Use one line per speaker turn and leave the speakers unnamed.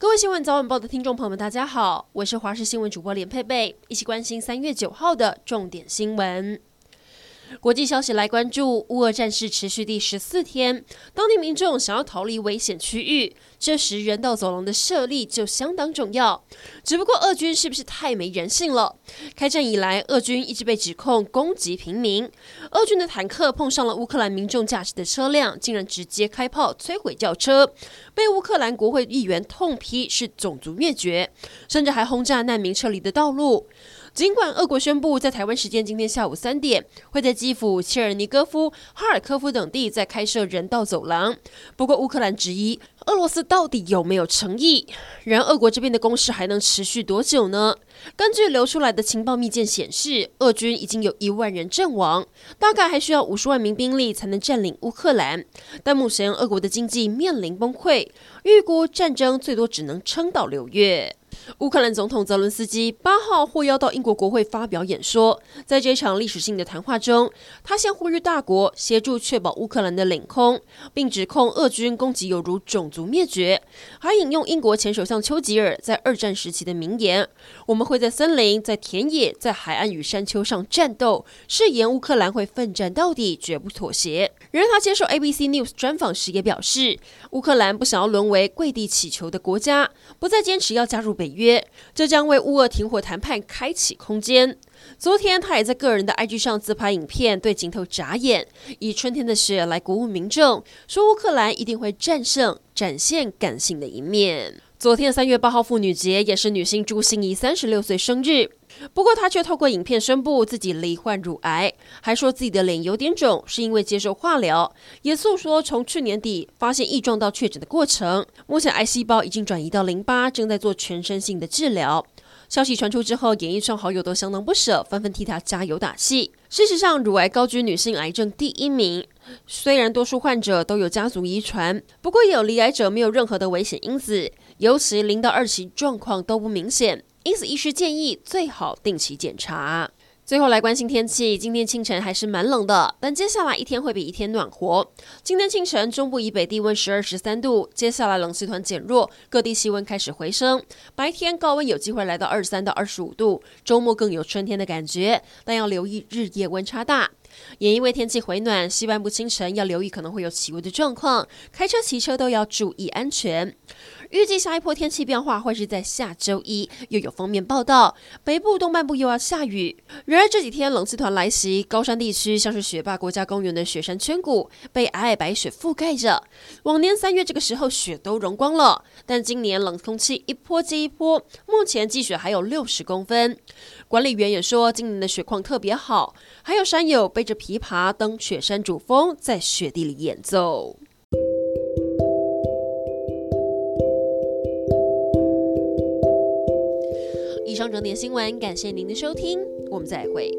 各位新闻早晚报的听众朋友们，大家好，我是华视新闻主播连佩佩，一起关心三月九号的重点新闻。国际消息来关注，乌俄战事持续第十四天，当地民众想要逃离危险区域，这时人道走廊的设立就相当重要。只不过俄军是不是太没人性了？开战以来，俄军一直被指控攻击平民，俄军的坦克碰上了乌克兰民众驾驶的车辆，竟然直接开炮摧毁轿车，被乌克兰国会议员痛批是种族灭绝，甚至还轰炸难民撤离的道路。尽管俄国宣布在台湾时间今天下午三点会在基辅、切尔尼戈夫、哈尔科夫等地再开设人道走廊，不过乌克兰质疑俄罗斯到底有没有诚意？然而俄国这边的攻势还能持续多久呢？根据流出来的情报密件显示，俄军已经有一万人阵亡，大概还需要五十万名兵力才能占领乌克兰。但目前俄国的经济面临崩溃，预估战争最多只能撑到六月。乌克兰总统泽伦斯基八号获邀到英国国会发表演说，在这场历史性的谈话中，他先呼吁大国协助确保乌克兰的领空，并指控俄军攻击有如种族灭绝，还引用英国前首相丘吉尔在二战时期的名言：“我们会在森林、在田野、在海岸与山丘上战斗，誓言乌克兰会奋战到底，绝不妥协。”然而，他接受 ABC News 专访时也表示，乌克兰不想要沦为跪地乞求的国家，不再坚持要加入北约，这将为乌俄停火谈判开启空间。昨天，他也在个人的 IG 上自拍影片，对镜头眨眼，以春天的雪来鼓舞民众，说乌克兰一定会战胜，展现感性的一面。昨天三月八号妇女节也是女星朱芯仪三十六岁生日。不过，她却透过影片宣布自己罹患乳癌，还说自己的脸有点肿，是因为接受化疗，也诉说从去年底发现异状到确诊的过程。目前癌细胞已经转移到淋巴，正在做全身性的治疗。消息传出之后，演艺圈好友都相当不舍，纷纷替她加油打气。事实上，乳癌高居女性癌症第一名。虽然多数患者都有家族遗传，不过有罹癌者没有任何的危险因子，尤其零到二期状况都不明显。因此，医师建议最好定期检查。最后来关心天气，今天清晨还是蛮冷的，但接下来一天会比一天暖和。今天清晨中部以北低温十二十三度，接下来冷气团减弱，各地气温开始回升。白天高温有机会来到二十三到二十五度，周末更有春天的感觉，但要留意日夜温差大。也因为天气回暖，西半部清晨要留意可能会有起雾的状况，开车骑车都要注意安全。预计下一波天气变化会是在下周一，又有锋面报道，北部东半部又要下雨。然而这几天冷气团来袭，高山地区像是雪霸国家公园的雪山圈谷被皑皑白雪覆盖着。往年三月这个时候雪都融光了，但今年冷空气一波接一波，目前积雪还有六十公分。管理员也说，今年的雪况特别好，还有山友背着琵琶登雪山主峰，在雪地里演奏。以上整点新闻，感谢您的收听，我们再会。